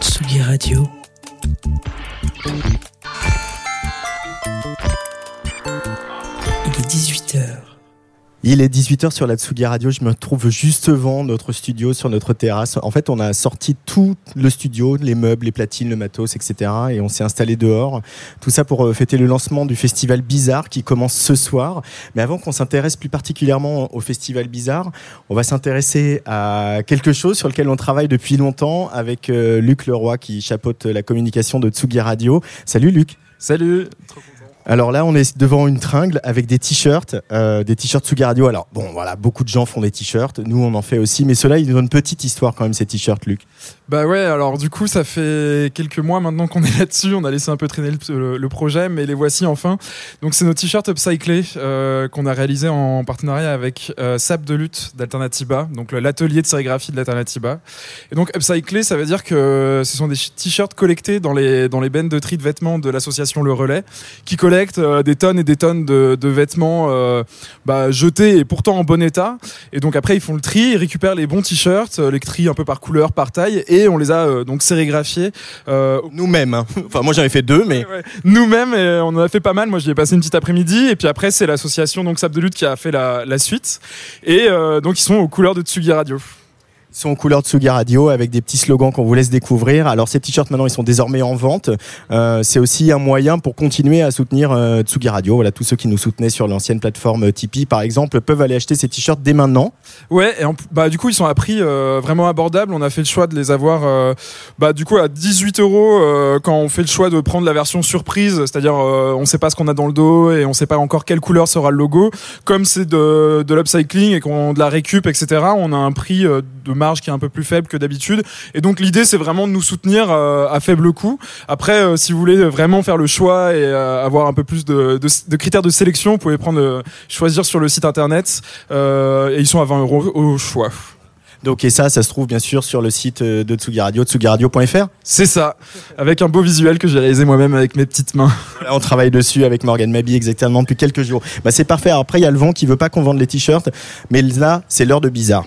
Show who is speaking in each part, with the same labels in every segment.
Speaker 1: Tsugi Radio. Il est 18h
Speaker 2: sur la Tsugi Radio. Je me trouve juste devant notre studio, sur notre terrasse. En fait, on a sorti tout le studio, les meubles, les platines, le matos, etc. Et on s'est installé dehors. Tout ça pour euh, fêter le lancement du festival Bizarre qui commence ce soir. Mais avant qu'on s'intéresse plus particulièrement au festival Bizarre, on va s'intéresser à quelque chose sur lequel on travaille depuis longtemps avec euh, Luc Leroy qui chapeaute la communication de Tsugi Radio. Salut Luc.
Speaker 3: Salut.
Speaker 2: Alors là, on est devant une tringle avec des t-shirts, euh, des t-shirts Tsugi Radio. Alors bon, voilà, beaucoup de gens font des t-shirts. Nous, on en fait aussi. Mais ceux-là, ils ont une petite histoire quand même, ces t-shirts, Luc.
Speaker 3: Bah ouais, alors du coup, ça fait quelques mois maintenant qu'on est là-dessus. On a laissé un peu traîner le, projet, mais les voici enfin. Donc, c'est nos t-shirts upcyclés euh, qu'on a réalisés en partenariat avec euh, SAP de lutte d'Alternativa, donc l'atelier de sérigraphie de l'Alternativa. Et donc, upcyclés, ça veut dire que ce sont des t-shirts collectés dans les, dans les bennes de tri de vêtements de l'association Le Relais, qui collecte euh, des tonnes et des tonnes de, de vêtements euh, bah, jetés et pourtant en bon état. Et donc, après, ils font le tri, ils récupèrent les bons t-shirts, euh, les trient un peu par couleur, par taille, et on les a donc sérigraphiés
Speaker 2: Nous-mêmes. hein. Enfin, moi, j'en ai fait deux, mais
Speaker 3: Ouais, ouais. Nous-mêmes, et on en a fait pas mal. Moi, j'y ai passé une petite après-midi. Et puis après, c'est l'association donc Sable de lutte qui a fait la, la suite. Et donc, ils sont aux couleurs de Tsugi Radio.
Speaker 2: Sont en couleur Tsugi Radio avec des petits slogans qu'on vous laisse découvrir. Alors, ces t-shirts, maintenant, ils sont désormais en vente. Euh, c'est aussi un moyen pour continuer à soutenir euh, Tsugi Radio. Voilà, tous ceux qui nous soutenaient sur l'ancienne plateforme Tipeee, par exemple, peuvent aller acheter ces t-shirts dès maintenant.
Speaker 3: Ouais, et bah, du coup, ils sont à prix euh, vraiment abordable. On a fait le choix de les avoir euh, bah, du coup à 18 euros euh, quand on fait le choix de prendre la version surprise, c'est-à-dire euh, on sait pas ce qu'on a dans le dos et on sait pas encore quelle couleur sera le logo. Comme c'est de, de l'upcycling et qu'on de la récup, etc., on a un prix euh, de marge qui est un peu plus faible que d'habitude. Et donc l'idée, c'est vraiment de nous soutenir euh, à faible coût. Après, euh, si vous voulez vraiment faire le choix et euh, avoir un peu plus de, de, de critères de sélection, vous pouvez prendre choisir sur le site internet et ils sont à 20 euros au choix.
Speaker 2: Donc, et ça, ça se trouve bien sûr sur le site de Tsugi Radio, tsugiradio.fr.
Speaker 3: C'est ça, avec un beau visuel que j'ai réalisé moi-même avec mes petites mains.
Speaker 2: Là, on travaille dessus avec Morgan Mabi exactement depuis quelques jours. Bah, c'est parfait. Après, il y a le vent qui veut pas qu'on vende les t-shirts. Mais là, c'est l'heure de bizarre.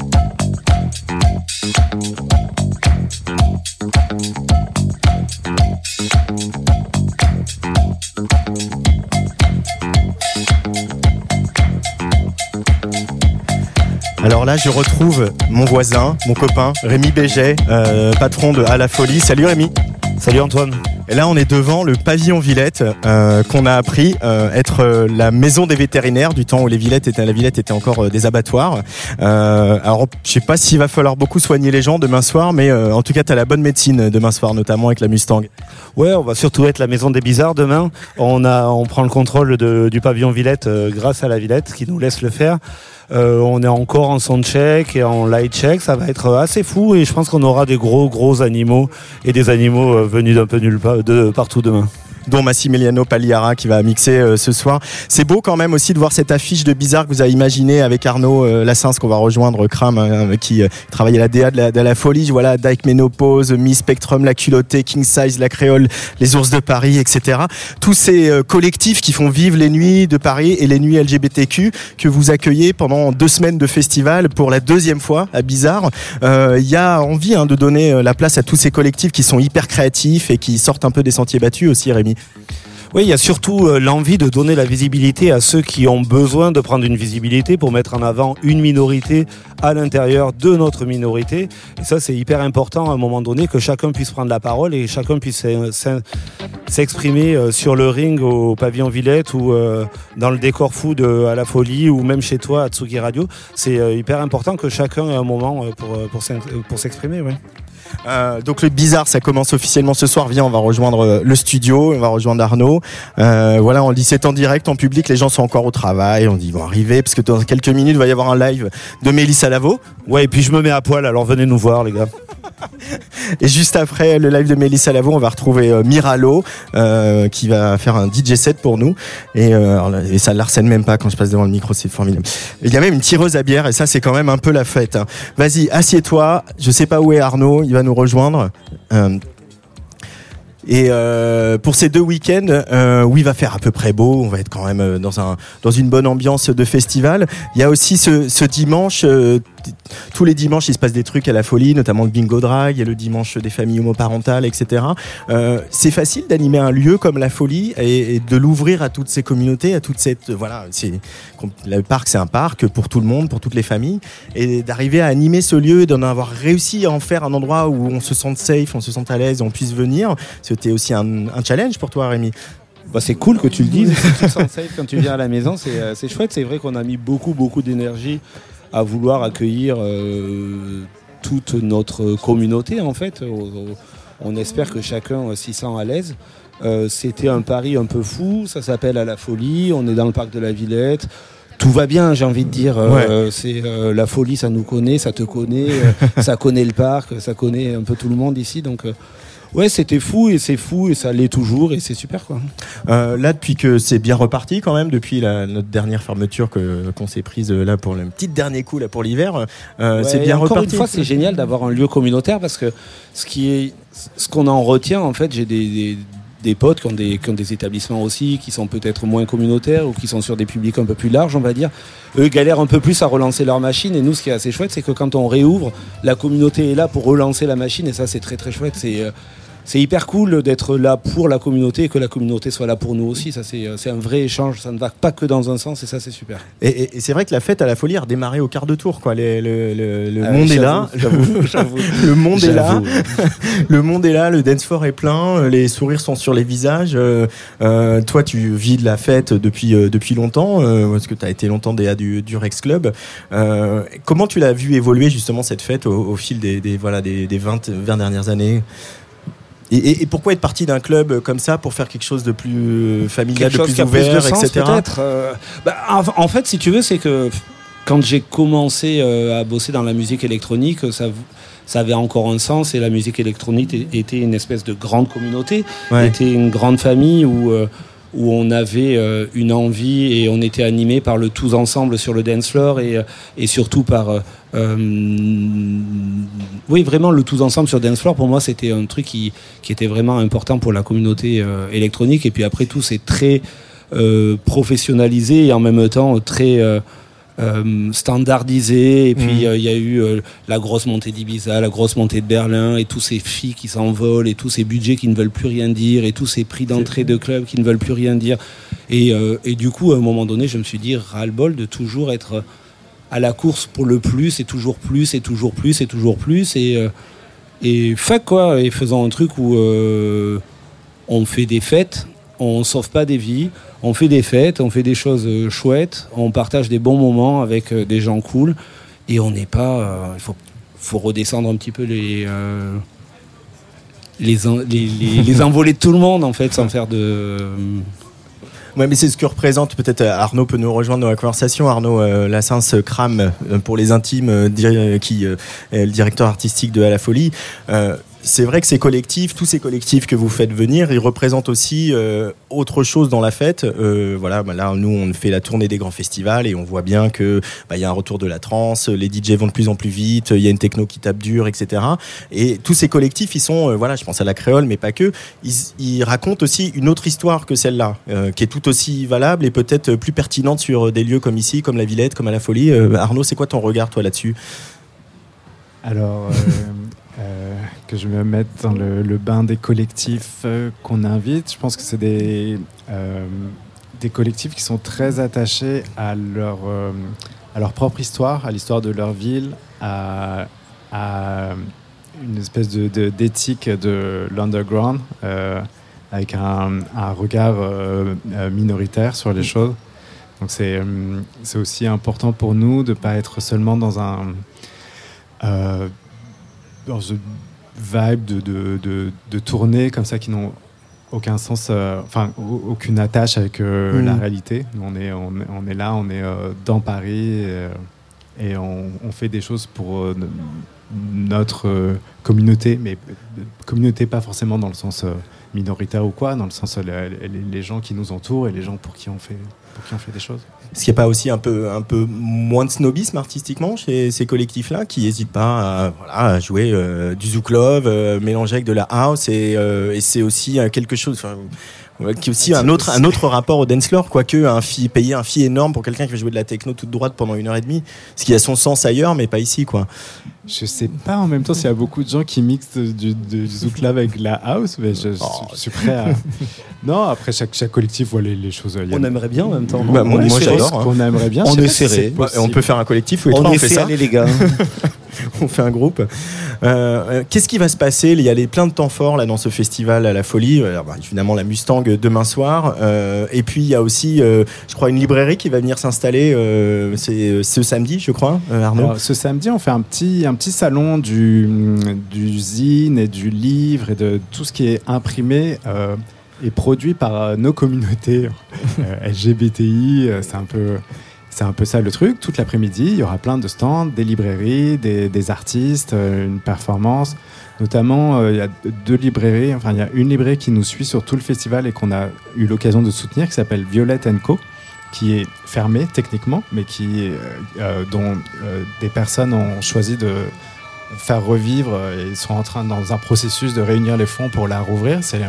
Speaker 2: Alors là, je retrouve mon voisin, mon copain, Rémi Béget, euh, patron de À la Folie. Salut Rémi.
Speaker 4: Salut Antoine.
Speaker 2: Et là, on est devant le pavillon Villette, euh, qu'on a appris euh, être euh, la maison des vétérinaires du temps où les Villettes étaient, la Villette était encore des abattoirs. Alors, je sais pas s'il va falloir beaucoup soigner les gens demain soir, mais en tout cas, tu as la bonne médecine demain soir, notamment avec la Mustang.
Speaker 4: Ouais, on va surtout être la maison des bizarres demain. On a, on prend le contrôle du pavillon Villette grâce à la Villette qui nous laisse le faire. On est encore en soundcheck et en light check. Ça va être assez fou et je pense qu'on aura des gros gros animaux et des animaux venus d'un peu nulle part, de partout demain.
Speaker 2: Dont Massimiliano Pagliara qui va mixer euh, ce soir. C'est beau quand même aussi de voir cette affiche de bizarre que vous avez imaginé avec Arnaud euh, Lassens qu'on va rejoindre Kram euh, qui euh, travaille à la DA de la, de la folie. Voilà, Dyke Ménopause, Mi Spectrum, La Culottée, King Size, La Créole, Les Ours de Paris, etc. Tous ces euh, collectifs qui font vivre les nuits de Paris et les nuits LGBTQ que vous accueillez pendant deux semaines de festival pour la deuxième fois à Bizarre. Euh, Il y a envie hein, de donner la place à tous ces collectifs qui sont hyper créatifs et qui sortent un peu des sentiers battus aussi, Rémi.
Speaker 4: Oui, il y a surtout euh, l'envie de donner la visibilité à ceux qui ont besoin de prendre une visibilité pour mettre en avant une minorité à l'intérieur de notre minorité. Et ça, c'est hyper important à un moment donné que chacun puisse prendre la parole et chacun puisse s'exprimer euh, sur le ring au pavillon Villette ou euh, dans le décor fou de à la folie ou même chez toi à Tsugi Radio. C'est hyper important que chacun ait un moment pour, s'exprimer.
Speaker 2: Euh, donc le bizarre, ça commence officiellement ce soir. Viens, on va rejoindre euh, le studio, on va rejoindre Arnaud. Euh, voilà, on dit c'est en direct, en public, les gens sont encore au travail. On dit ils vont arriver parce que dans quelques minutes, il va y avoir un live de Mélissa Lavo.
Speaker 4: ouais, et puis je me mets à poil, alors venez nous voir les gars.
Speaker 2: Et juste après le live de Mélissa Lavo, on va retrouver euh, Miralo euh, qui va faire un DJ set pour nous. Et, euh, et ça ne même pas quand je passe devant le micro, c'est formidable. Il y a même une tireuse à bière et ça c'est quand même un peu la fête. hein. Vas-y, assieds-toi. Je sais pas où est Arnaud, il va nous rejoindre. Euh, et pour ces deux week-ends, euh, où il va faire à peu près beau, on va être quand même dans un dans une bonne ambiance de festival. Il y a aussi ce, dimanche, tous les dimanches, il se passe des trucs à la folie, notamment le bingo drag, il y a le dimanche des familles homoparentales, etc. Euh, c'est facile d'animer un lieu comme la folie et, et de l'ouvrir à toutes ces communautés, à toute cette voilà, c'est le parc, c'est un parc pour tout le monde, pour toutes les familles, et d'arriver à animer ce lieu, d'en avoir réussi à en faire un endroit où on se sente safe, on se sente à l'aise, on puisse venir. C'était aussi un, un challenge pour toi, Rémi.
Speaker 4: Bah, c'est cool que tu le dises. tu te sens safe quand tu viens à la maison, c'est euh, c'est chouette. C'est vrai qu'on a mis beaucoup, beaucoup d'énergie à vouloir accueillir euh, toute notre communauté, en fait. On, espère que chacun s'y sent à l'aise. Euh, C'était un pari un peu fou. Ça s'appelle à la folie. On est dans le parc de la Villette. Tout va bien, j'ai envie de dire. Euh, C'est euh, la folie, ça nous connaît, ça te connaît, ça connaît le parc, ça connaît un peu tout le monde ici. Donc, ouais, c'était fou et c'est fou et ça l'est toujours et c'est super quoi.
Speaker 2: Euh, là, depuis que c'est bien reparti quand même, depuis la, notre dernière fermeture que qu'on s'est prise euh, là pour le petit dernier coup là pour l'hiver, euh,
Speaker 4: Ouais,
Speaker 2: c'est bien
Speaker 4: encore
Speaker 2: reparti.
Speaker 4: une fois, c'est génial d'avoir un lieu communautaire parce que ce qui est, ce qu'on en retient, en fait, j'ai des, des, des potes qui ont des, qui ont des établissements aussi, qui sont peut-être moins communautaires ou qui sont sur des publics un peu plus larges, on va dire. Eux galèrent un peu plus à relancer leur machine. Et nous, ce qui est assez chouette, c'est que quand on réouvre, la communauté est là pour relancer la machine. Et ça, c'est très très chouette. C'est c'est hyper cool d'être là pour la communauté et que la communauté soit là pour nous aussi. Ça, c'est euh, un vrai échange. Ça ne va pas que dans un sens et ça, c'est super.
Speaker 2: Et, et- et c'est vrai que la fête à la folie a redémarré au quart de tour. Quoi. Les- le le- le
Speaker 4: Ah,
Speaker 2: monde est là. Le monde est là. Le monde est là. Le dance floor est plein. euh, Les sourires sont sur les visages. Euh, euh, toi, tu vis de la fête depuis euh, depuis longtemps parce que tu as été longtemps DA du, du Rex Club. Comment tu l'as vu évoluer justement cette fête au, au fil des, des voilà des, des 20, 20 dernières années? Et, et- et pourquoi être parti d'un club comme ça pour faire quelque chose de plus familial,
Speaker 4: quelque
Speaker 2: de plus ouvert,
Speaker 4: de
Speaker 2: etc.
Speaker 4: euh, bah, en, en fait, si tu veux, c'est que quand j'ai commencé euh, à bosser dans la musique électronique, ça, ça avait encore un sens et la musique électronique était une espèce de grande communauté,
Speaker 2: Ouais.
Speaker 4: était une grande famille où, euh, où on avait euh, une envie et on était animé par le tous ensemble sur le dance floor et, euh, et surtout par euh, oui vraiment le tous ensemble sur dance floor. Pour moi c'était un truc qui, qui était vraiment important pour la communauté électronique. Et puis après tout c'est très professionnalisé et en même temps très euh, standardisé. Et puis
Speaker 2: Mhm.
Speaker 4: euh, il y a eu euh, la grosse montée d'Ibiza, la grosse montée de Berlin et tous ces filles qui s'envolent et tous ces budgets qui ne veulent plus rien dire et tous ces prix d'entrée de club qui ne veulent plus rien dire. Et, et du coup à un moment donné je me suis dit ras-le-bol de toujours être à la course pour le plus et toujours plus et toujours plus et toujours plus. Et et fuck quoi et faisant un truc où euh, on fait des fêtes on sauve pas des vies on fait des fêtes on fait des choses euh, chouettes on partage des bons moments avec euh, des gens cool et on n'est pas euh, il faut faut redescendre un petit peu les les, en- les, les, les envolées de tout le monde en fait sans faire de
Speaker 2: Ouais, mais c'est ce que représente peut-être Arnaud peut nous rejoindre dans la conversation. Arnaud euh, Lassens Cram pour les intimes, euh, qui euh, est le directeur artistique de À la Folie. C'est vrai que ces collectifs, tous ces collectifs que vous faites venir, ils représentent aussi euh, autre chose dans la fête. Euh, voilà, bah là, nous, on fait la tournée des grands festivals et on voit bien que bah, il y a un retour de la trance, les DJ vont de plus en plus vite, il y a une techno qui tape dur, etc. Et tous ces collectifs, ils sont, euh, voilà, je pense à la créole, mais pas que, ils, ils racontent aussi une autre histoire que celle-là, qui est tout aussi valable et peut-être plus pertinente sur des lieux comme ici, comme la Villette, comme à la Folie. Arnaud, c'est quoi ton regard, toi, là-dessus?
Speaker 5: Alors, euh, que je me mette dans le, bain des collectifs euh, qu'on invite, je pense que c'est des, euh, des collectifs qui sont très attachés à leur, à leur propre histoire, à l'histoire de leur ville, à, une espèce de- de- d'éthique de, l'underground, avec un, un regard minoritaire sur les choses. Donc c'est aussi important pour nous de ne pas être seulement dans un dans une vibe de, de, de, de tournées comme ça qui n'ont aucun sens, euh, enfin au- aucune attache avec euh,
Speaker 2: Mhm.
Speaker 5: la réalité. Nous, on est, on, est- on est là, on est euh, dans Paris et, et on, on fait des choses pour, notre communauté, mais communauté pas forcément dans le sens minoritaire ou quoi, dans le sens les- les gens qui nous entourent et les gens pour qui on fait, pour qui on fait des choses.
Speaker 2: Est-ce qu'il n'y a pas aussi un peu, un peu moins de snobisme artistiquement chez ces collectifs-là qui n'hésitent pas à, voilà, à jouer euh, du zouk love, euh, mélanger avec de la house et, euh, et c'est aussi euh, quelque chose. qui est aussi un autre, un autre rapport au dance floor, quoique un fee, payer un fee énorme pour quelqu'un qui va jouer de la techno toute droite pendant une heure et demie, ce qui a son sens ailleurs, mais pas ici, quoi.
Speaker 5: Je sais pas en même temps s'il y a beaucoup de gens qui mixent du, du zouk love avec la house, mais je, je-
Speaker 2: Oh.
Speaker 5: je suis prêt à. non, après chaque, chaque collectif voit les, les choses. y a-
Speaker 4: On aimerait bien en même temps.
Speaker 2: Bah, moi-
Speaker 4: On
Speaker 2: j'adore.
Speaker 5: ce qu'on aimerait bien.
Speaker 4: On est
Speaker 5: si
Speaker 4: serré.
Speaker 2: on peut faire un collectif, les
Speaker 4: On
Speaker 2: on
Speaker 4: est
Speaker 2: fait ça.
Speaker 4: les gars.
Speaker 2: on fait un groupe. Euh, euh, Qu'est-ce qui va se passer? Il y a les, plein de temps forts là dans ce festival à la folie. Alors, bah, évidemment la Mustang euh, demain soir. Euh, et puis il y a aussi, euh, je crois, une librairie qui va venir s'installer. euh, C'est ce samedi, je crois, euh, Arnaud.
Speaker 5: Alors, ce samedi, on fait un petit, un petit salon du, du zine et du livre et de tout ce qui est imprimé et produit par euh, nos communautés euh, LGBTI. euh, c'est un peu. C'est un peu ça le truc. Toute l'après-midi, il y aura plein de stands, des librairies, des, artistes, une performance. Notamment, il y a deux librairies. Enfin, il y a une librairie qui nous suit sur tout le festival et qu'on a eu l'occasion de soutenir, qui s'appelle Violette Co qui est fermée techniquement, mais qui, dont des personnes ont choisi de faire revivre et sont en train dans un processus de réunir les fonds pour la rouvrir. C'est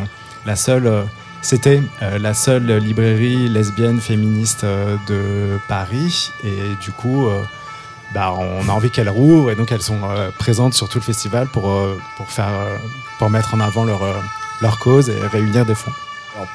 Speaker 5: la seule, euh, c'était euh, la seule librairie lesbienne féministe euh, de Paris et du coup. bah, on a envie qu'elles rouvre et donc elles sont présentes sur tout le festival pour, pour, faire, euh, pour mettre en avant leur, leur cause et réunir des fonds.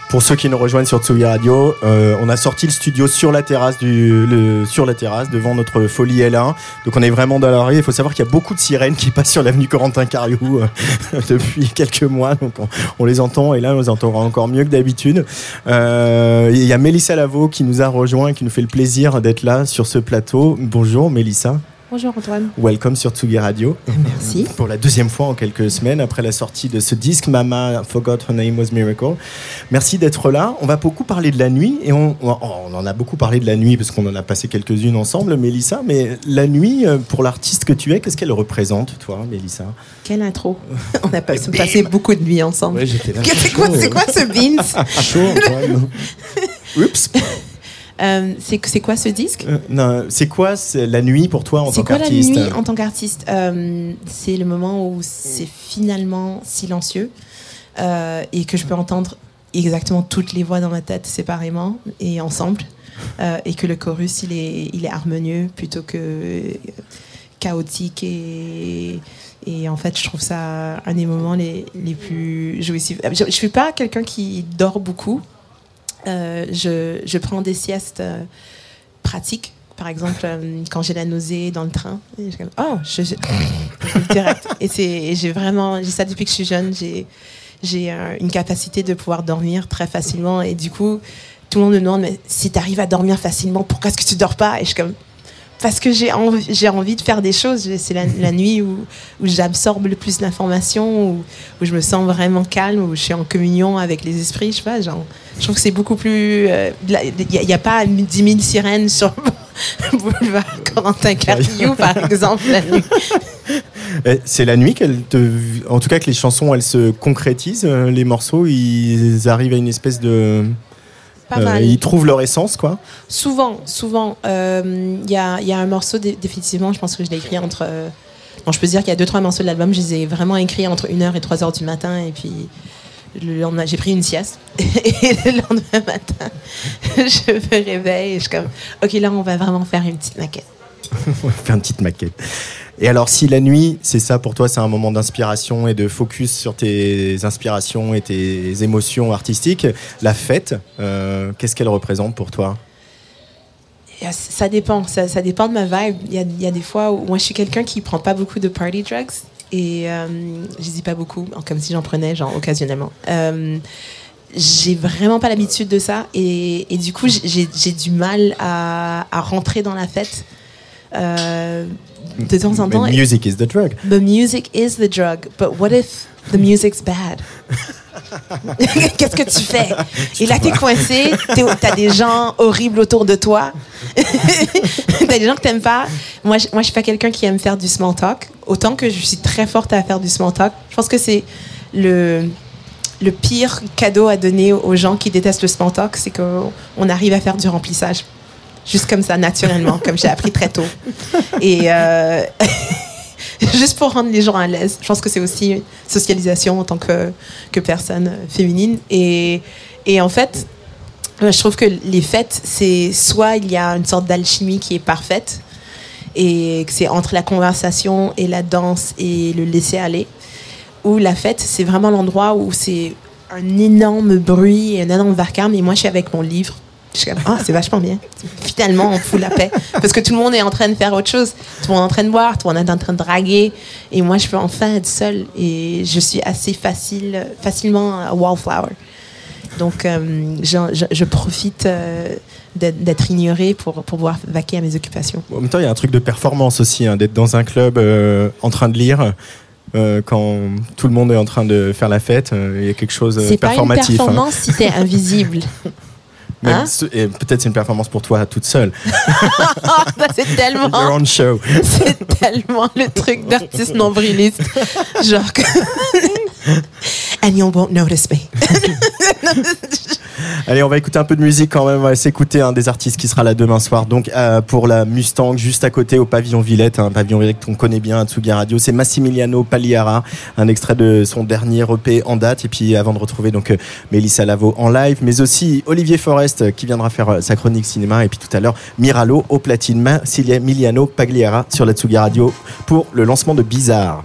Speaker 2: Pour ceux qui nous rejoignent sur Tsugi Radio, euh, on a sorti le studio sur la terrasse du, le- sur la terrasse devant notre folie L1. Donc on est vraiment dans la rue. Il faut savoir qu'il y a beaucoup de sirènes qui passent sur l'avenue Corentin Cariou euh, depuis quelques mois. Donc on, on les entend et là on les entendra encore mieux que d'habitude. Euh, Il y a Mélissa Lavo qui nous a rejoint et qui nous fait le plaisir d'être là sur ce plateau. Bonjour Mélissa.
Speaker 6: Bonjour Antoine.
Speaker 2: Welcome sur Tsugi Radio.
Speaker 6: Merci.
Speaker 2: Pour la deuxième fois en quelques semaines après la sortie de ce disque Mama Forgot Her Name Was Miracle. Merci d'être là. On va beaucoup parler de la nuit et on, on- on en a beaucoup parlé de la nuit parce qu'on en a passé quelques-unes ensemble, Mélissa. Mais la nuit, euh, pour l'artiste que tu es, qu'est-ce qu'elle représente, toi, Mélissa?
Speaker 6: Quelle intro. On a passé, passé beaucoup de nuits ensemble.
Speaker 4: j'étais là.
Speaker 6: C'est quoi, quoi ce Beans
Speaker 4: Chaud, Antoine.
Speaker 2: Oups
Speaker 6: Euh, C'est c'est quoi ce disque?
Speaker 2: Euh, non, C'est quoi c'est la nuit pour toi en
Speaker 6: C'est
Speaker 2: tant
Speaker 6: quoi la
Speaker 2: qu'artiste
Speaker 6: nuit en tant qu'artiste? Euh, C'est le moment où c'est finalement silencieux et que je peux entendre exactement toutes les voix dans ma tête séparément et ensemble et que le chorus il est, il est harmonieux plutôt que chaotique et, et en fait je trouve ça un des moments les, les plus jouissifs. Je ne suis pas quelqu'un qui dort beaucoup. Euh, je, je prends des siestes euh, pratiques. Par exemple, euh, quand j'ai la nausée dans le train, et je suis comme, oh, je, je- direct. Et c'est, et j'ai vraiment, j'ai ça depuis que je suis jeune. J'ai, j'ai euh, une capacité de pouvoir dormir très facilement. Et du coup, tout le monde me demande, mais si tu arrives à dormir facilement, pourquoi est-ce que tu dors pas? Et je suis comme, parce que j'ai envie, j'ai envie de faire des choses. C'est la, la nuit où, où j'absorbe le plus d'informations, où, où je me sens vraiment calme, où je suis en communion avec les esprits. Je sais pas, genre, je trouve que c'est beaucoup plus. Il n'y a, pas 10 000 sirènes sur le boulevard Corentin Carriou, par exemple, la nuit.
Speaker 2: C'est la nuit qu'elle te. En tout cas, que les chansons, elles se concrétisent. euh, Les morceaux, ils arrivent à une espèce de.
Speaker 6: Pas
Speaker 2: euh,
Speaker 6: mal.
Speaker 2: ils trouvent leur essence, quoi.
Speaker 6: Souvent, souvent. euh, Il y, a, il y a un morceau, dé- définitivement, je pense que je l'ai écrit entre. euh, bon, je peux dire qu'il y a deux, trois morceaux de l'album, je les ai vraiment écrits entre 1h et 3h du matin, et puis le lendemain, j'ai pris une sieste. Et le lendemain matin, je me réveille et je suis comme, OK, là, on va vraiment faire une petite maquette.
Speaker 2: On va faire une petite maquette. Et alors, si la nuit, c'est ça pour toi, c'est un moment d'inspiration et de focus sur tes inspirations et tes émotions artistiques, la fête, euh, qu'est-ce qu'elle représente pour toi?
Speaker 6: Ça dépend, ça, dépend de ma vibe. Il y a, des fois où moi je suis quelqu'un qui prend pas beaucoup de party drugs et euh, je dis pas beaucoup, comme si j'en prenais genre occasionnellement. Euh, j'ai vraiment pas l'habitude de ça et, du coup j'ai du mal à, à rentrer dans la fête. Euh, de temps en temps.
Speaker 2: Mais Music is the drug.
Speaker 6: The music is the drug, but what if the music's bad? Qu'est-ce que tu fais? Et là, t'es coincé, t'as des gens horribles autour de toi, t'as des gens que t'aimes pas. Moi, je, moi, je suis pas quelqu'un qui aime faire du small talk. Autant que je suis très forte à faire du small talk, je pense que c'est le le pire cadeau à donner aux gens qui détestent le small talk, c'est qu'on on arrive à faire du remplissage. Juste comme ça, naturellement, comme j'ai appris très tôt. Et euh, juste pour rendre les gens à l'aise. Je pense que c'est aussi socialisation en tant que, que personne féminine. Et, et en fait, euh, je trouve que les fêtes, c'est soit il y a une sorte d'alchimie qui est parfaite, et que c'est entre la conversation et la danse et le laisser aller, ou la fête, c'est vraiment l'endroit où c'est un énorme bruit et un énorme vacarme, et moi je suis avec mon livre. Je suis comme, ah, c'est vachement bien. Finalement, on fout la paix. Parce que tout le monde est en train de faire autre chose. Tout le monde est en train de boire, tout le monde est en train de draguer. Et moi, je peux enfin être seule. Et je suis assez facile, facilement wallflower. Donc, euh, je, je- je profite euh, d'être ignorée pour, pour pouvoir vaquer à mes occupations.
Speaker 2: En même temps, il y a un truc de performance aussi, hein, d'être dans un club euh, en train de lire. euh, quand tout le monde est en train de faire la fête, euh, il y a quelque chose de
Speaker 6: C'est pas une
Speaker 2: performatif. hein.
Speaker 6: performance si t'es invisible. Hein?
Speaker 2: et peut-être c'est une performance pour toi toute seule.
Speaker 6: Ça, c'est tellement.
Speaker 2: Your own show.
Speaker 6: C'est tellement le truc d'artiste nombriliste. Genre que. And you won't notice me.
Speaker 2: Allez, on va écouter un peu de musique quand même. On va s'écouter un des artistes qui sera là demain soir. Donc euh, pour la Mustang, juste à côté au pavillon Villette, un pavillon Villette qu'on connaît bien à Tsugi Radio, c'est Massimiliano Pagliara, un extrait de son dernier EP en date. Et puis avant de retrouver donc euh, Mélissa Lavo en live, mais aussi Olivier Forest euh, qui viendra faire sa chronique cinéma. Et puis tout à l'heure Miralo au platine, Massimiliano Pagliara sur la Tsugi Radio pour le lancement de. Bizarre,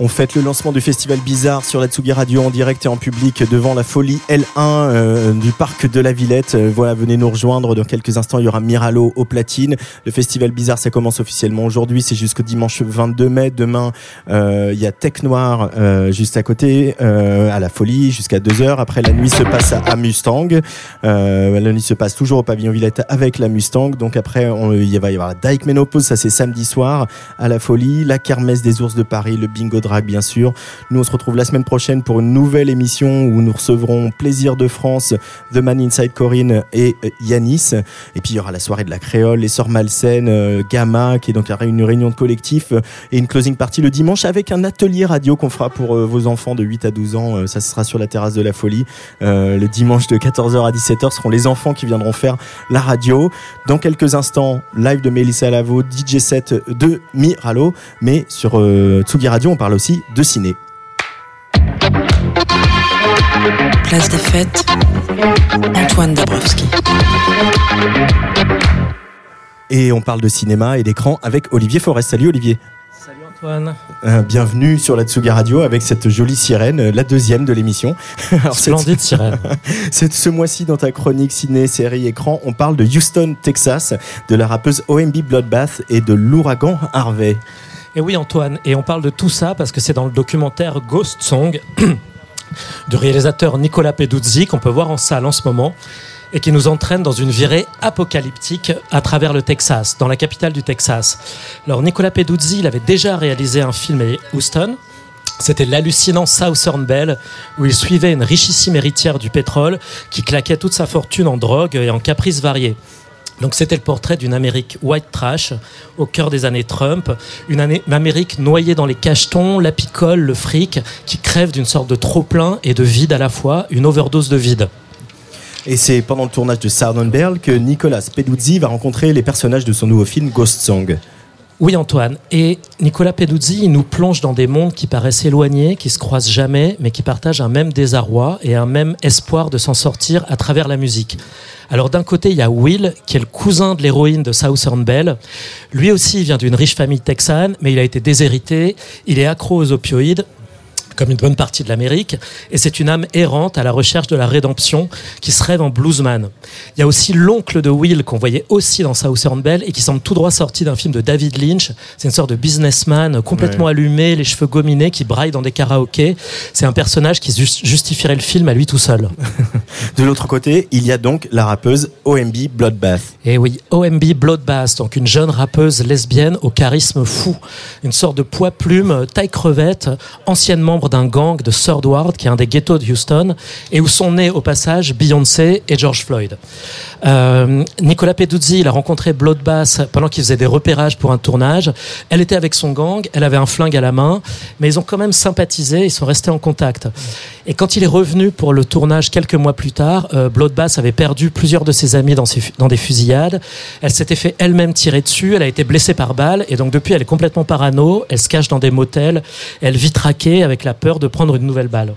Speaker 2: On fête le lancement du festival Bizarre sur la Tsugi Radio en direct et en public devant la folie L1 euh, du parc de la Villette. Euh, voilà, venez nous rejoindre. Dans quelques instants, il y aura Miralo au platine. Le festival Bizarre, ça commence officiellement aujourd'hui. C'est jusqu'au dimanche 22 mai. Demain, euh, il y a Tech Noir juste à côté, à la folie, jusqu'à 2h. Après, la nuit se passe à, Mustang. la nuit se passe toujours au pavillon Villette avec la Mustang. Donc après, il va y avoir Dyke Menopause, ça c'est samedi soir à la folie. La kermesse des ours de Paris, le bingo Drag bien sûr. Nous on se retrouve la semaine prochaine pour une nouvelle émission où nous recevrons Plaisir de France, The Man Inside Corinne et euh, Yanis. Et puis il y aura la soirée de la créole, les sœurs Malsaines, euh, Gamma qui est donc une réunion de collectif euh, et une closing party le dimanche avec un atelier radio qu'on fera pour vos enfants de 8 à 12 ans. Ça sera sur la terrasse de la folie. Le dimanche de 14h à 17h seront les enfants qui viendront faire la radio. Dans quelques instants, live de Mélissa Lavo, DJ set de Miralo. Mais sur Tsugi Radio, on parle aussi de ciné.
Speaker 1: Place des fêtes, Antoine Dabrowski.
Speaker 2: Et on parle de cinéma et d'écran avec Olivier Forest. Salut Olivier.
Speaker 7: Salut Antoine.
Speaker 2: Euh, bienvenue sur la Tsuga Radio avec cette jolie sirène, euh, la deuxième de l'émission.
Speaker 7: Splendide sirène.
Speaker 2: C'est ce mois-ci dans ta chronique ciné, série, écran, on parle de Houston, Texas, de la rappeuse OMB Bloodbath et de l'ouragan Harvey.
Speaker 7: Et oui Antoine, et on parle de tout ça parce que c'est dans le documentaire Ghost Song du réalisateur Nicolas Peduzzi qu'on peut voir en salle en ce moment et qui nous entraîne dans une virée apocalyptique à travers le Texas, dans la capitale du Texas. Alors Nicolas Peduzzi, il avait déjà réalisé un film à Houston, c'était l'hallucinant Southern Bell, où il suivait une richissime héritière du pétrole qui claquait toute sa fortune en drogue et en caprices variés. Donc c'était le portrait d'une Amérique white trash au cœur des années Trump, une, Amérique noyée dans les cachetons, la picole, le fric, qui crève d'une sorte de trop-plein et de vide à la fois, une overdose de vide.
Speaker 2: Et c'est pendant le tournage de Belle que Nicolas Peduzzi va rencontrer les personnages de son nouveau film Ghost Song.
Speaker 7: Oui, Antoine. Et Nicolas Peduzzi nous plonge dans des mondes qui paraissent éloignés, qui se croisent jamais, mais qui partagent un même désarroi et un même espoir de s'en sortir à travers la musique. Alors d'un côté, il y a Will, qui est le cousin de l'héroïne de Southern Belle. Lui aussi vient d'une riche famille texane, mais il a été déshérité. Il est accro aux opioïdes comme une bonne partie de l'Amérique, et c'est une âme errante à la recherche de la rédemption qui se rêve en bluesman. Il y a aussi l'oncle de Will qu'on voyait aussi dans Southern Belle et qui semble tout droit sorti d'un film de David Lynch. C'est une sorte de businessman complètement allumé, les cheveux gominés, qui braille dans des karaokés. C'est un personnage qui justifierait le film à lui tout seul.
Speaker 2: de l'autre côté, il y a donc la rappeuse OMB Bloodbath.
Speaker 7: Et eh oui, OMB Bloodbath, donc une jeune rappeuse lesbienne au charisme fou, une sorte de poids plume, taille crevette, ancienne membre d'un gang de Third Ward, qui est un des ghettos de Houston, et où sont nés au passage Beyoncé et George Floyd. Euh, Nicolas Peduzzi, il a rencontré Bloodbath pendant qu'il faisait des repérages pour un tournage. Elle était avec son gang, elle avait un flingue à la main, mais ils ont quand même sympathisé, ils sont restés en contact. Et quand il est revenu pour le tournage quelques mois plus tard, euh, Bloodbath avait perdu plusieurs de ses amis dans, dans des fusillades. Elle s'était fait elle-même tirer dessus, elle a été blessée par balle, et donc depuis elle est complètement parano, elle se cache dans des motels, elle vit traquée avec la peur de prendre une nouvelle balle.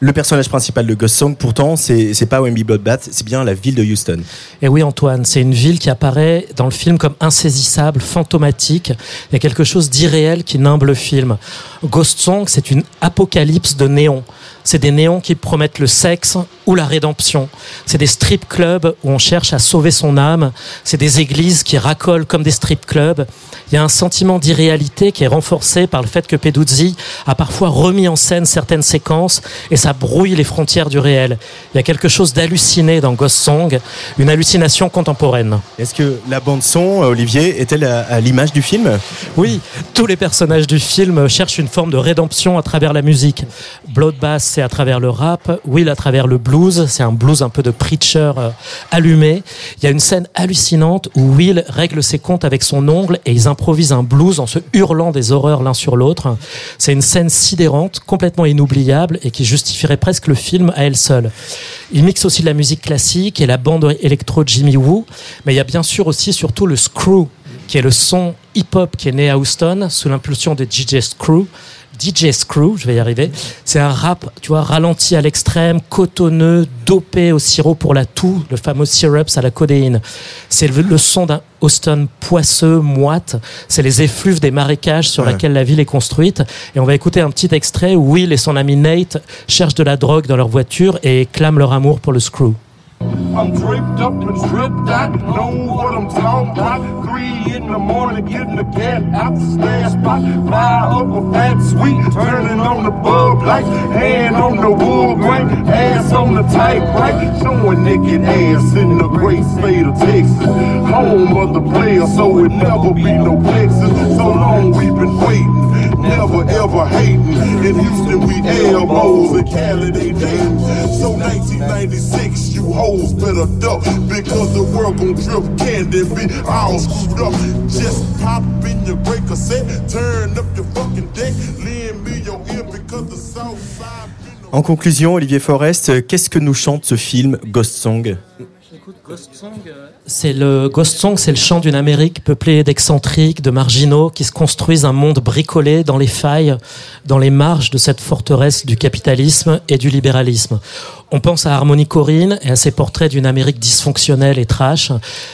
Speaker 2: Le personnage principal de Ghost Song, pourtant, c'est, pas Wemby Bloodbath, c'est bien la ville de Houston.
Speaker 7: Et oui, Antoine, c'est une ville qui apparaît dans le film comme insaisissable, fantomatique. Il y a quelque chose d'irréel qui nimble le film. Ghost Song, c'est une apocalypse de néon. C'est des néons qui promettent le sexe ou la rédemption. C'est des strip clubs où on cherche à sauver son âme. C'est des églises qui racolent comme des strip clubs. Il y a un sentiment d'irréalité qui est renforcé par le fait que Peduzzi a parfois remis en scène certaines séquences et ça brouille les frontières du réel. Il y a quelque chose d'halluciné dans Ghost Song, une hallucination contemporaine.
Speaker 2: Est-ce que la bande son, Olivier, est-elle à l'image du film?
Speaker 7: Oui, tous les personnages du film cherchent une forme de rédemption à travers la musique. Bloodbath, à travers le rap, Will à travers le blues, c'est un blues un peu de preacher euh, allumé. Il y a une scène hallucinante où Will règle ses comptes avec son ongle et ils improvisent un blues en se hurlant des horreurs l'un sur l'autre. C'est une scène sidérante, complètement inoubliable et qui justifierait presque le film à elle seule. Il mixe aussi de la musique classique et la bande électro Jimmy Woo, mais il y a bien sûr aussi surtout le screw qui est le son hip-hop qui est né à Houston sous l'impulsion de DJ Screw, DJ Screw, je vais y arriver. C'est un rap, tu vois, ralenti à l'extrême, cotonneux, dopé au sirop pour la toux, le fameux syrups à la codéine. C'est le, le son d'un Austin poisseux, moite. C'est les effluves des marécages sur
Speaker 2: Ouais.
Speaker 7: lesquels la ville est construite. Et on va écouter un petit extrait où Will et son ami Nate cherchent de la drogue dans leur voiture et clament leur amour pour le Screw.
Speaker 8: I'm draped up and dripped out, know what I'm talking about. Three in the morning, getting the cat out the stash spot. Fire up a fat sweet, turning on the bug light. Hand on the wood grain, ass on the tight right. Showing naked ass in the great state of Texas. Home of the players, so it never be no Texas. So long we've been waiting, never ever hating. In Houston, we elbows, in Cali, they dating. So 1996, you hoes better duck because the world gon' drip candy be all screwed up. Just pop in your breaker set, turn up your fucking deck, lend me your ear because the south side.
Speaker 2: En conclusion, Olivier Forest, qu'est-ce que nous chante ce film Ghost Song?
Speaker 7: C'est le Ghost Song, c'est le chant d'une Amérique peuplée d'excentriques, de marginaux, qui se construisent un monde bricolé dans les failles, dans les marges de cette forteresse du capitalisme et du libéralisme. On pense à Harmony Corrine et à ses portraits d'une Amérique dysfonctionnelle et trash.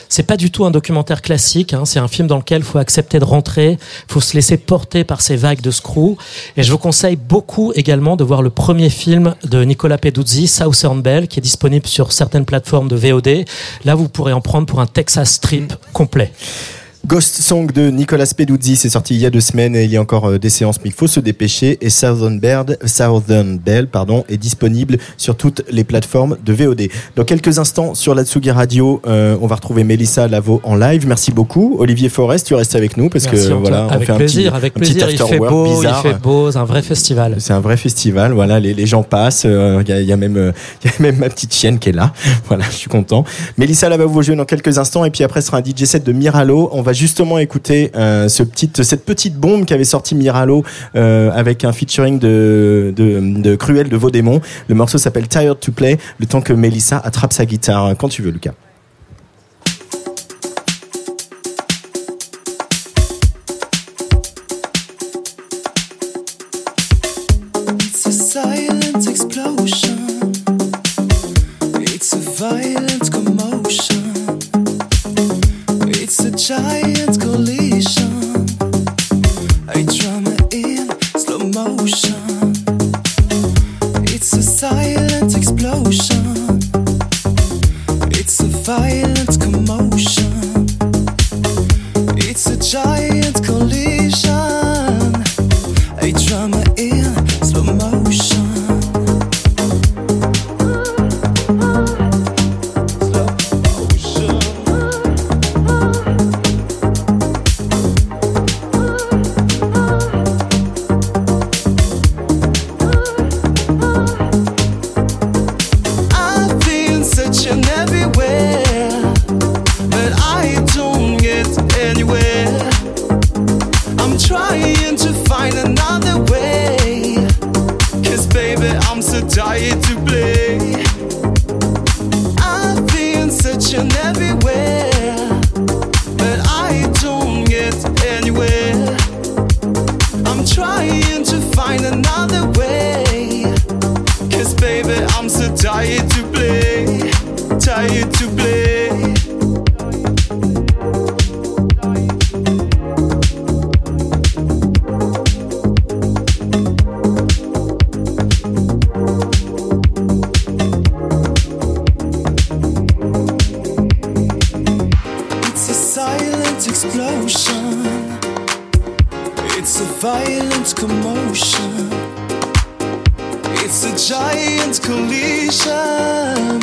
Speaker 7: C'est pas du tout un documentaire classique, hein, c'est un film dans lequel faut accepter de rentrer, faut se laisser porter par ces vagues de screw. Et je vous conseille beaucoup également de voir le premier film de Nicolas Peduzzi, Southern Bell, qui est disponible sur certaines plateformes de VOD. Là, vous pourrez en prendre pour un Texas Strip complet.
Speaker 2: Ghost Song de Nicolas Peduzzi, c'est sorti il y a deux semaines et il y a encore euh, des séances, mais il faut se dépêcher. Et Southern Bird, Southern Bell, pardon, est disponible sur toutes les plateformes de VOD. Dans quelques instants, sur la Tsugi Radio, euh, on va retrouver Mélissa Lavo en live. Merci beaucoup. Olivier Forest, tu restes avec nous parce
Speaker 7: Merci,
Speaker 2: que voilà, on
Speaker 7: avec
Speaker 2: fait un
Speaker 7: plaisir,
Speaker 2: petit,
Speaker 7: avec
Speaker 2: un petit
Speaker 7: plaisir. Il fait beau,
Speaker 2: bizarre.
Speaker 7: il fait beau, c'est un vrai festival.
Speaker 2: C'est un vrai festival, voilà, les, les gens passent, euh, il y, a, il y a même euh, il y a même ma petite chienne qui est là, voilà, je suis content. Mélissa là va vous jouer dans quelques instants et puis après ce sera un DJ set de Miralo. On va justement écouter euh, cette petite bombe qu'avait sorti Miralo euh, avec un featuring de, de, de Cruel de Vaudémon. Le morceau s'appelle Tired to Play, le temps que Mélissa attrape sa guitare. Quand tu veux Lucas.
Speaker 9: Baby, I'm so tired to play. Tired to play. It's a silent explosion. It's a violent commotion. Collision.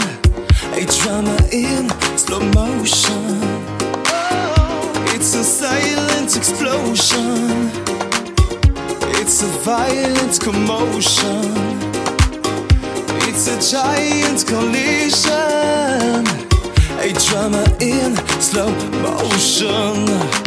Speaker 9: A drama in slow motion. It's a silent explosion. It's a violent commotion. It's a giant collision. A drama in slow motion.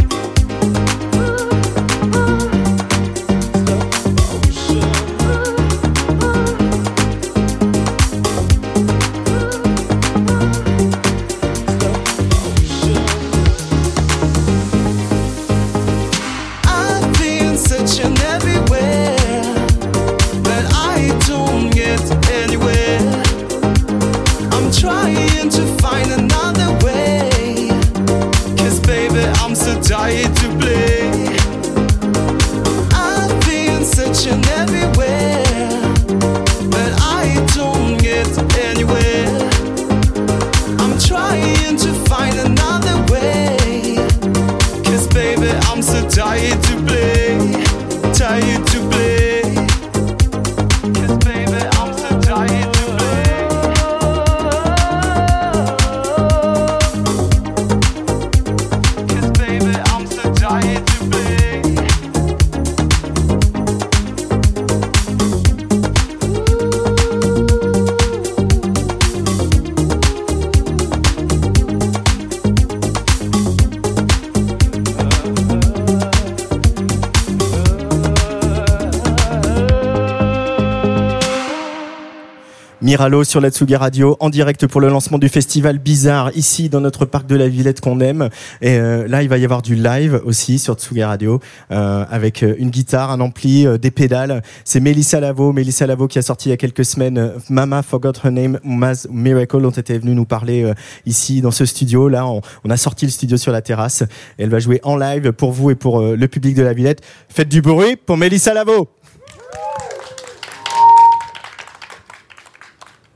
Speaker 2: Miralo sur la Tsugi Radio en direct pour le lancement du festival Bizarre ici dans notre parc de la Villette qu'on aime. Et euh, là, il va y avoir du live aussi sur Tsugi Radio euh, avec euh, une guitare, un ampli, euh, des pédales. C'est Mélissa Lavo, Mélissa Lavo qui a sorti il y a quelques semaines euh, Mama Forgot Her Name, Maz Miracle dont était venue nous parler euh, ici dans ce studio. Là, on, on a sorti le studio sur la terrasse. Et elle va jouer en live pour vous et pour le public de la Villette. Faites du bruit pour Mélissa Lavo.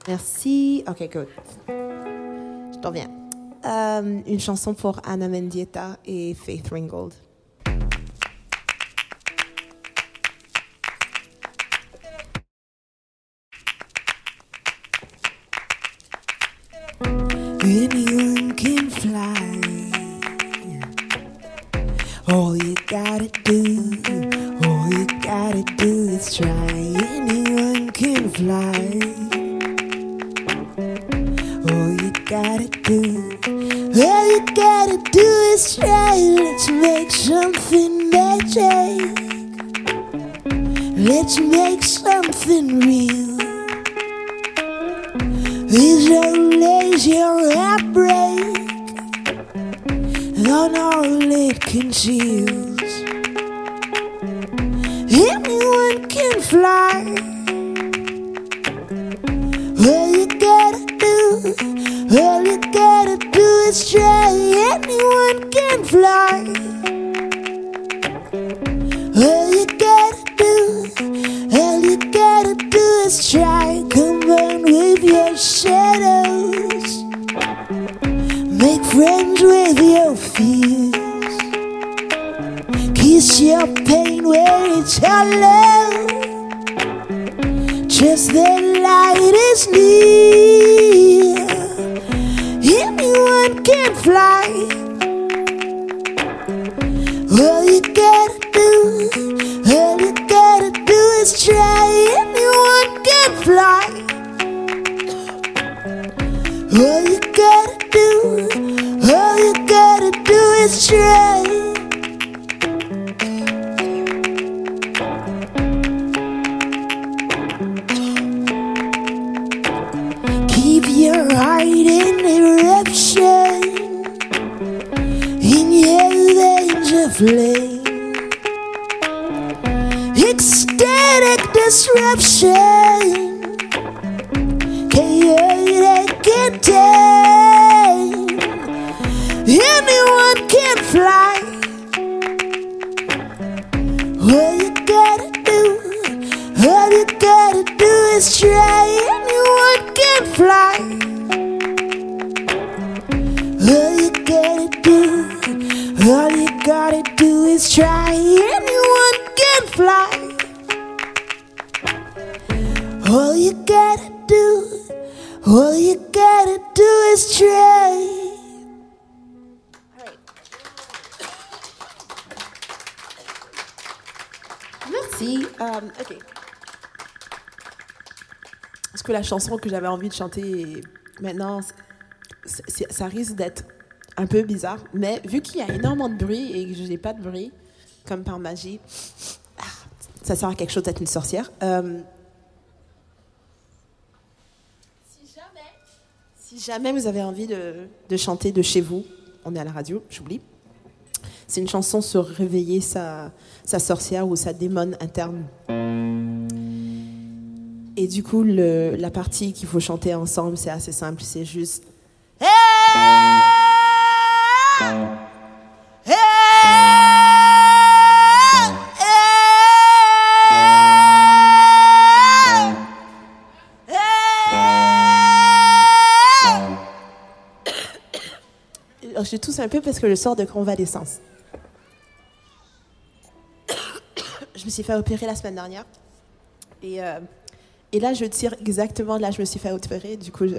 Speaker 6: Merci. Ok, good. Je t'en viens. Euh, une chanson pour Anna Mendieta et Faith Ringgold.
Speaker 10: Anyone can fly. All you gotta do, all you gotta do is try. Anyone can fly. Gotta do, all you gotta do is try. Let's make something magic. Let's make something real. These old days your heartbreak on all it conceals. Anyone can fly. Can is try. Anyone can fly. All you gotta do, all you gotta do is try. Anyone can fly. All you gotta do, all you gotta do is try.
Speaker 6: Merci. Um, euh, ok. Que la chanson que j'avais envie de chanter maintenant, ça risque d'être un peu bizarre. Mais vu qu'il y a énormément de bruit et que je n'ai pas de bruit, comme par magie, ah, ça sert à quelque chose d'être une sorcière. Euh, si jamais vous avez envie de, de chanter de chez vous, on est à la radio, j'oublie. C'est une chanson sur réveiller sa, sa sorcière ou sa démone interne. Et du coup, le- la partie qu'il faut chanter ensemble, c'est assez simple, c'est juste. Alors, Je tousse un peu parce que je sors de convalescence. Je me suis fait opérer la semaine dernière. Et, euh, et là, je tire exactement là je me suis fait opérer. Du coup, je,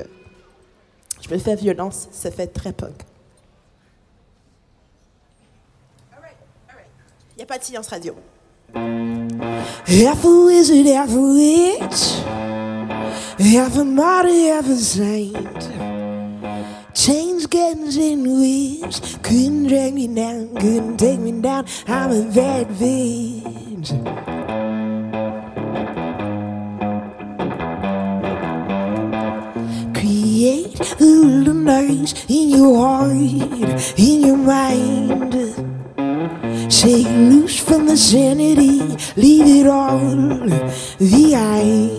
Speaker 6: je me fais violence. Ça fait très punk. Il n'y a pas de silence radio.
Speaker 10: Half a witch, half a martyr, half a saint. Chains, guns, and whips couldn't drag me down, couldn't take me down. I'm a bad bitch. The noise in your heart, in your mind. Shake loose from the sanity, leave it all behind.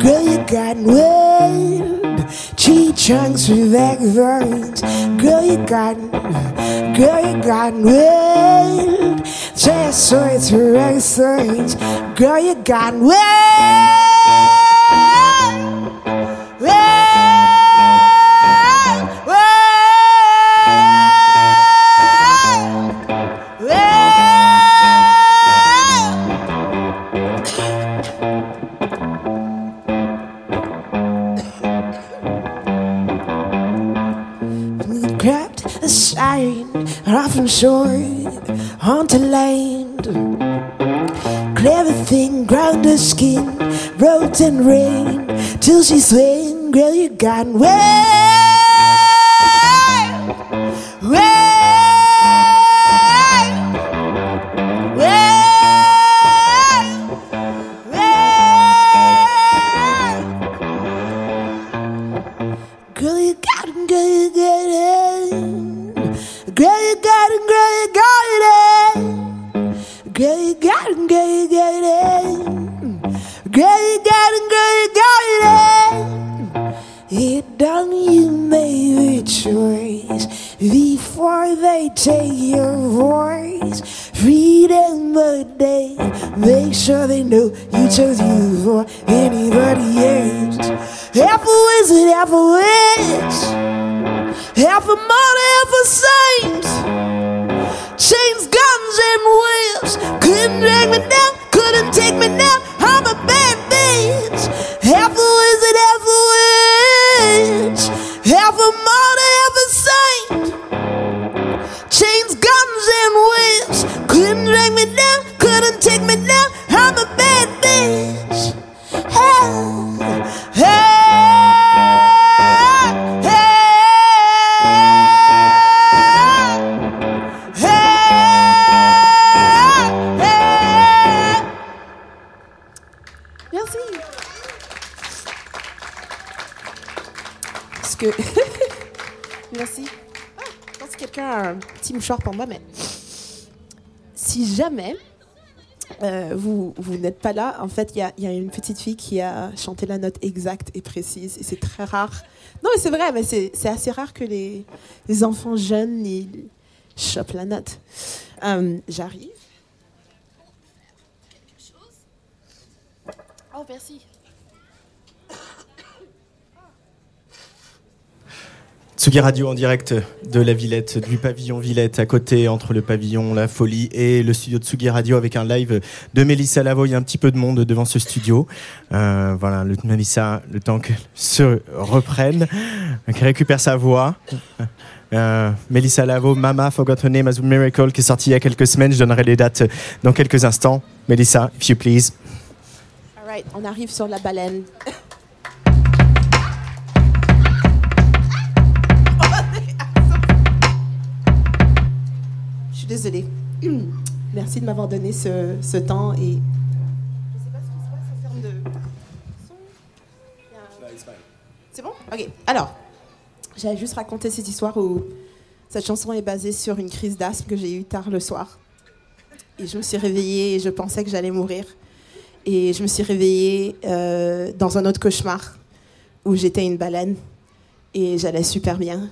Speaker 10: Girl, you got wind, tree trunks with backbones. Girl, you got, girl, you got wind, chest swords for excellence. Girl, you got wind. off shore onto land. Everything ground her skin, roads and rain, till she's swaying, girl, you got way. Take your voice. Freedom, but they make sure they know you chose you for anybody else. Half a wizard, half a witch, half a martyr, half a saint. Chains, guns, and whips couldn't drag me down, couldn't take me down.
Speaker 6: Mouchoir pour moi, mais. Si jamais euh, vous, vous n'êtes pas là, en fait, il y a, une petite fille qui a chanté la note exacte et précise, et c'est très rare. Non, mais c'est vrai, mais c'est assez rare que les, les enfants jeunes ils chopent la note. Euh, J'arrive. Oh, merci.
Speaker 2: Tsugi Radio en direct de la Villette, du pavillon Villette, à côté, entre le pavillon La Folie et le studio de Tsugi Radio, avec un live de Mélissa Lavo. Il y a un petit peu de monde devant ce studio. Euh, voilà, le, le temps qu'elle se reprenne, qu'elle récupère sa voix. Euh, Mélissa Lavo, Mama Forgot Her Name as a Miracle, qui est sorti il y a quelques semaines. Je donnerai les dates dans quelques instants. Mélissa, if you please.
Speaker 6: All right, on arrive sur la baleine. Désolée. Merci de m'avoir donné ce, ce temps et. Je sais pas ce qui se passe en termes de son. Il y a un- C'est bon? Ok. Alors, j'allais juste raconter cette histoire où cette chanson est basée sur une crise d'asthme que j'ai eue tard le soir. Et je me suis réveillée et je pensais que j'allais mourir. Et je me suis réveillée euh, dans un autre cauchemar où j'étais une baleine et j'allais super bien.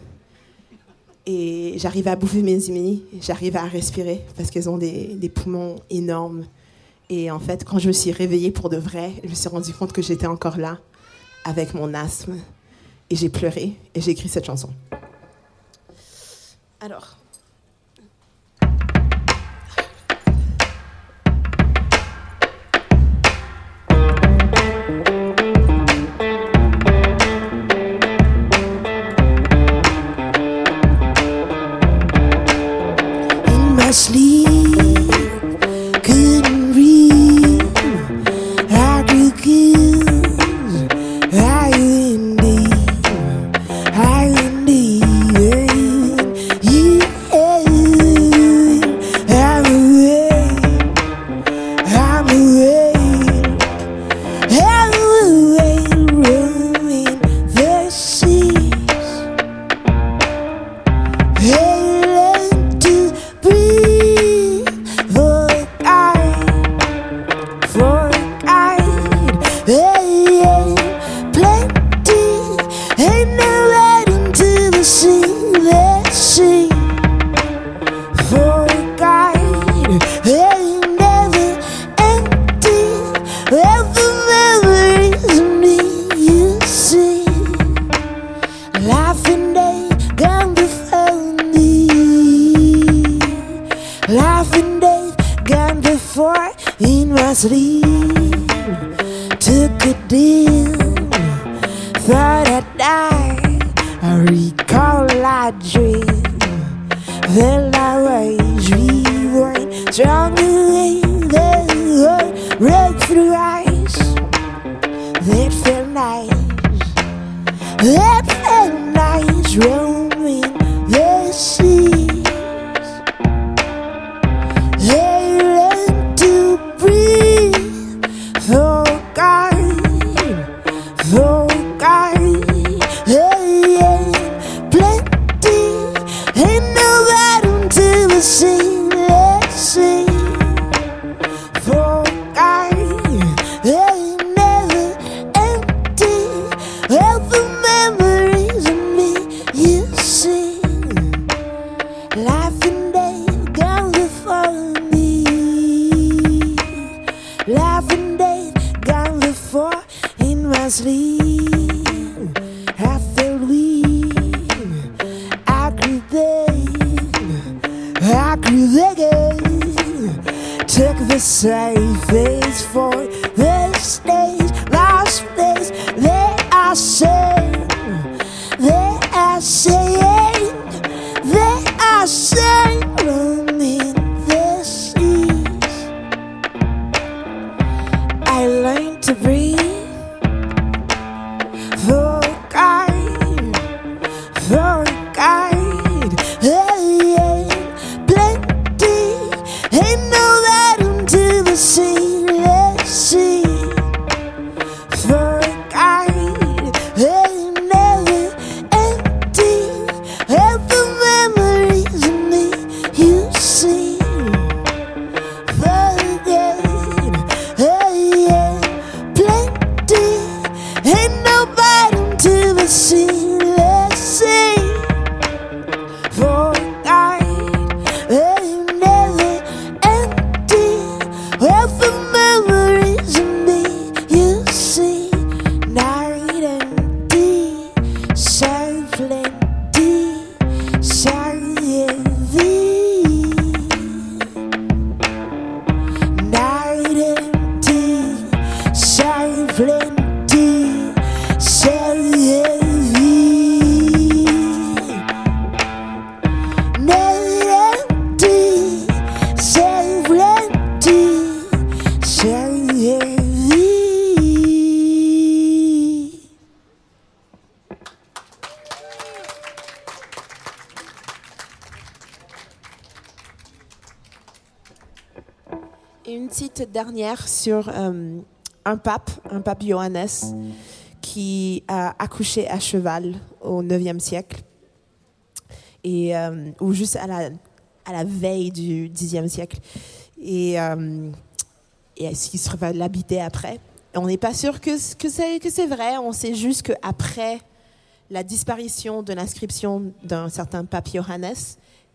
Speaker 6: Et j'arrivais à bouffer mes amis, j'arrivais à respirer parce qu'elles ont des, des poumons énormes. Et en fait, quand je me suis réveillée pour de vrai, je me suis rendu compte que j'étais encore là avec mon asthme. Et j'ai pleuré et j'ai écrit cette chanson. Alors. dernière sur euh, un pape, un pape Johannes, qui a accouché à cheval au 9e siècle, et, euh, ou juste à la, à la veille du 10e siècle. Et, euh, et est-ce qu'il va l'habiter après. On n'est pas sûr que, que c'est vrai, on sait juste qu'après la disparition de l'inscription d'un certain pape Johannes,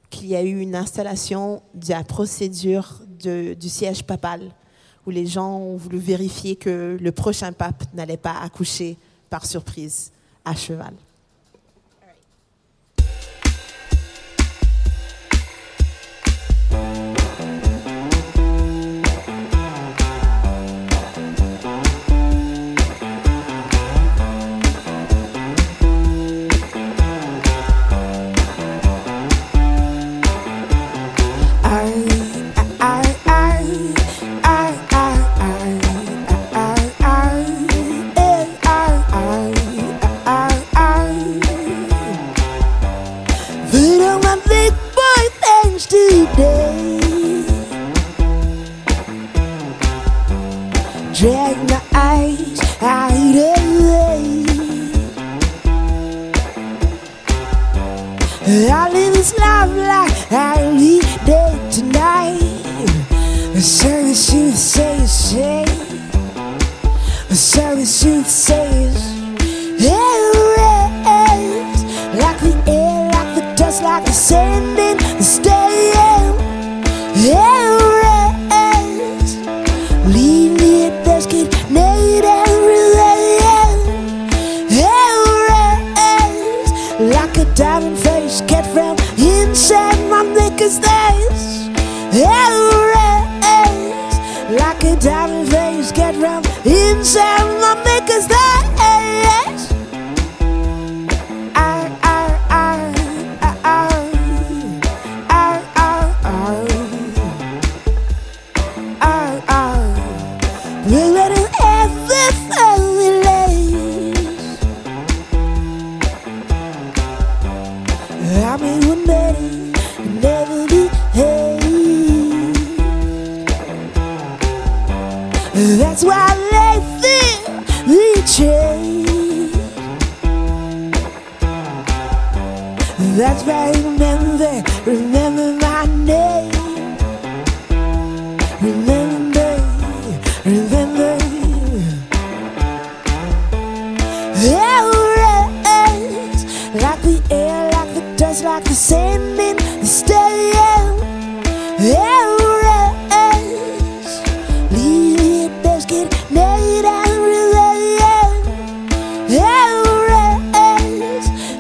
Speaker 6: qu'il y a eu une installation de la procédure du siège papal où les gens ont voulu vérifier que le prochain pape n'allait pas accoucher par surprise à cheval.
Speaker 10: I live this life like I need day tonight. Sorry, truth, say, say. Sorry, truth, say.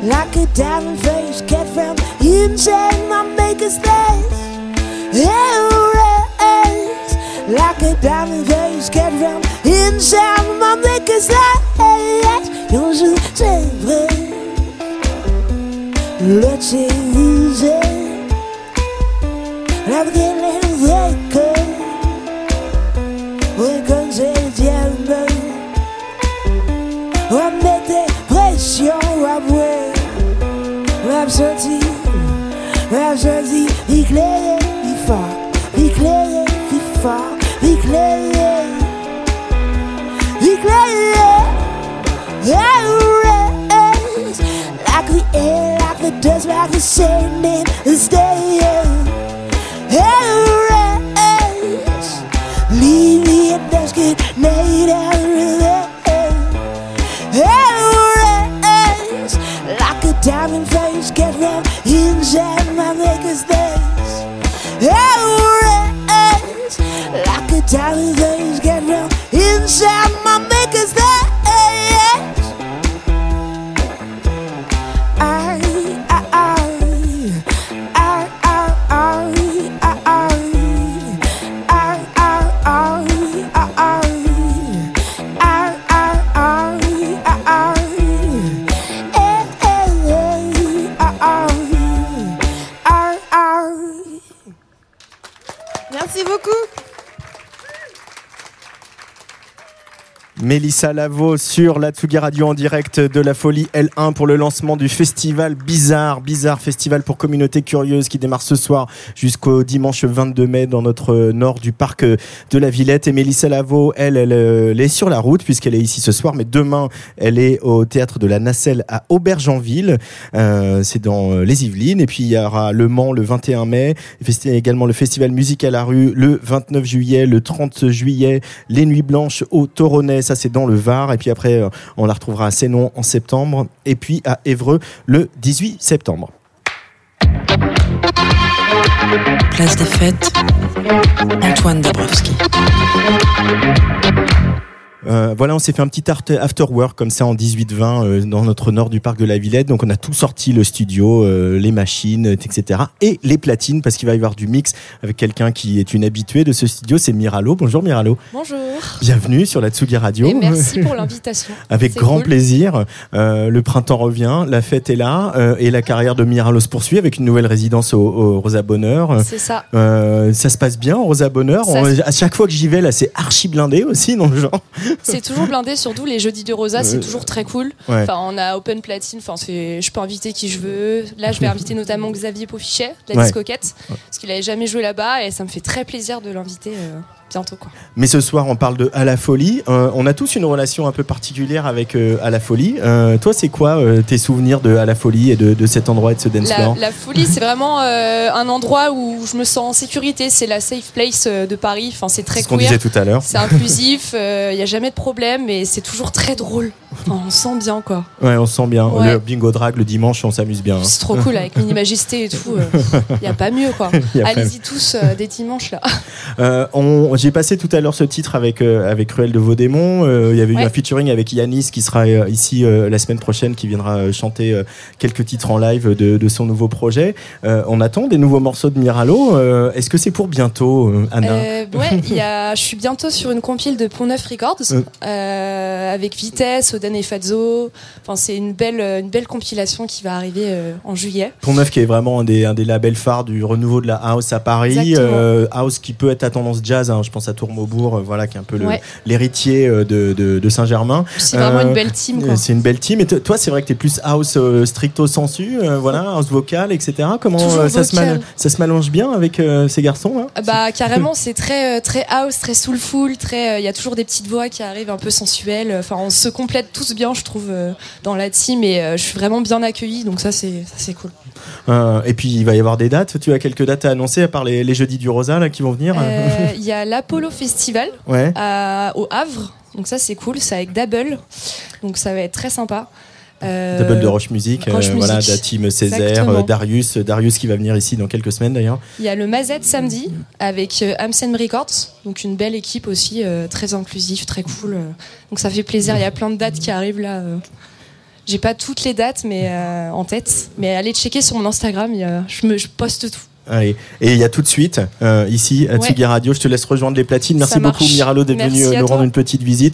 Speaker 10: Like a diamond face cut from inside my maker's face. Always like a diamond face cut from inside my maker's face. Quand je sais vrai, le c'est la vraie vraie que, jersey, vi glädje, vi far, vi glädje, vi far, vi he vi yeah, like the air, like the dust, like the sand in the stay. Alright, leave me at dusk get night out of the air. Like a diamond them injured my niggas days. Oh, red, like a diamond.
Speaker 2: Mélissa Lavo sur la Tsugi Radio en direct de la Folie L1 pour le lancement du festival Bizarre. Bizarre Festival pour communauté curieuse qui démarre ce soir jusqu'au dimanche 22 mai dans notre nord du parc de la Villette. Et Mélissa Lavo, elle, elle, est sur la route puisqu'elle est ici ce soir, mais demain, elle est au théâtre de la Nacelle à Aubergenville. Euh, C'est dans les Yvelines. Et puis il y aura Le Mans le 21 mai. Il y a également le festival Musique à la rue le 29 juillet, le 30 juillet, les Nuits Blanches au Toronnet. Ça, c'est dans le Var. Et puis après, euh, on la retrouvera à Sénon en septembre. Et puis à Évreux le 18 septembre.
Speaker 1: Place des fêtes, Antoine Dabrowski.
Speaker 2: Euh, voilà, on s'est fait un petit after work comme ça en 18-20 euh, dans notre nord du parc de la Villette. Donc on a tout sorti, le studio, euh, les machines, etc. Et les platines parce qu'il va y avoir du mix avec quelqu'un qui est une habituée de ce studio, c'est Miralo. Bonjour Miralo.
Speaker 11: Bonjour.
Speaker 2: Bienvenue sur la Tsugi Radio.
Speaker 11: Et merci pour l'invitation.
Speaker 2: Avec grand
Speaker 11: cool.
Speaker 2: plaisir. Euh, le printemps revient, la fête est là euh, et la carrière de Miralo se poursuit avec une nouvelle résidence au, au Rosa Bonheur.
Speaker 11: C'est ça.
Speaker 2: Euh, ça se passe bien au Rosa Bonheur. On- à chaque fois que j'y vais, là, c'est archi blindé aussi dans le genre.
Speaker 11: C'est toujours blindé, surtout les jeudis de Rosa, c'est toujours très cool.
Speaker 2: ouais.
Speaker 11: Enfin, on a open platine, enfin, c'est- je peux inviter qui je veux. Là, je vais inviter notamment Xavier Paufichet, de la
Speaker 2: Ouais.
Speaker 11: Discoquette, parce qu'il avait jamais joué là-bas et ça me fait très plaisir de l'inviter euh, bientôt. Quoi.
Speaker 2: Mais ce soir, on parle de À la folie. Euh, on a tous une relation un peu particulière avec euh, À la folie. Euh, toi, c'est quoi euh, tes souvenirs de À la folie et de, de cet endroit et de ce dance
Speaker 11: La,
Speaker 2: floor
Speaker 11: la folie, c'est vraiment un endroit où je me sens en sécurité. C'est la safe place de Paris. Enfin, c'est très
Speaker 2: C'est ce qu'on disait tout à l'heure.
Speaker 11: C'est inclusif, il n'y a jamais de problème et c'est toujours très drôle. On sent bien quoi.
Speaker 2: Ouais, on se sent bien.
Speaker 11: Ouais.
Speaker 2: Le bingo drag le dimanche, on s'amuse bien. hein.
Speaker 11: C'est trop cool avec Mini Majesté et tout. Il n'y a pas mieux quoi. Allez-y tous euh, des dimanches là.
Speaker 2: Euh, J'ai passé tout à l'heure ce titre avec euh, avec Cruel de Vaudémont. Euh, Il y avait eu un featuring avec Yanis qui sera euh, ici euh, la semaine prochaine, qui viendra euh, chanter euh, quelques titres en live de, de son nouveau projet. Euh, on attend des nouveaux morceaux de Miralo. Euh, Est-ce que c'est pour bientôt, euh, Anna
Speaker 11: Euh, ouais, je suis bientôt sur une compile de Pont Neuf Records
Speaker 2: Euh.
Speaker 11: euh, avec Vitesse, Et Fazzo. Enfin, c'est une belle, une belle compilation qui va arriver euh, en juillet.
Speaker 2: Pont Neuf qui est vraiment un des, un des labels phares du renouveau de la house à Paris. Euh, house qui peut être à tendance jazz. hein. je pense à Tourmaubourg, euh, voilà, qui est un peu
Speaker 11: Ouais.
Speaker 2: l'héritier euh, de, de, de Saint-Germain.
Speaker 11: C'est vraiment
Speaker 2: Euh,
Speaker 11: une belle team.
Speaker 2: C'est une belle team. Et toi, c'est vrai que tu es plus house euh, stricto sensu, euh, voilà, house vocal, etc. Comment euh, ça, se
Speaker 11: vocal.
Speaker 2: mal- ça se mélange bien avec euh, ces garçons
Speaker 11: Ah Bah carrément, c'est très euh, très house, très soulful, très. euh, Il y a toujours des petites voix qui arrivent un peu sensuelles. Enfin, on se complète tous bien, je trouve, euh, dans la team et euh, je suis vraiment bien accueillie. Donc ça, c'est cool.
Speaker 2: Euh, Et puis, il va y avoir des dates. Tu as quelques dates à annoncer, à part les, les jeudis du Rosa là, qui vont venir
Speaker 11: Euh, Il y a l'Apollo Festival
Speaker 2: Ouais.
Speaker 11: à- au Havre. Donc ça, c'est cool. C'est avec Double. Donc ça va être très sympa. Euh,
Speaker 2: Double de Roche Music,
Speaker 11: Roche
Speaker 2: euh, voilà, team Césaire, euh, Darius, Darius qui va venir ici dans quelques semaines d'ailleurs.
Speaker 11: Il y a le Mazette samedi avec Amsen Records, donc une belle équipe aussi, très inclusive, très cool. donc ça fait plaisir. Il y a plein de dates qui arrivent là. J'ai pas toutes les dates mais euh, en tête, mais allez checker sur mon Instagram. il y a- je, me, je poste tout.
Speaker 2: Allez. Et il y a tout de suite, euh, ici, à
Speaker 11: Ouais.
Speaker 2: Tsugi Radio, je te laisse rejoindre les platines. Merci beaucoup. Miralo, d'être venu nous rendre une petite visite.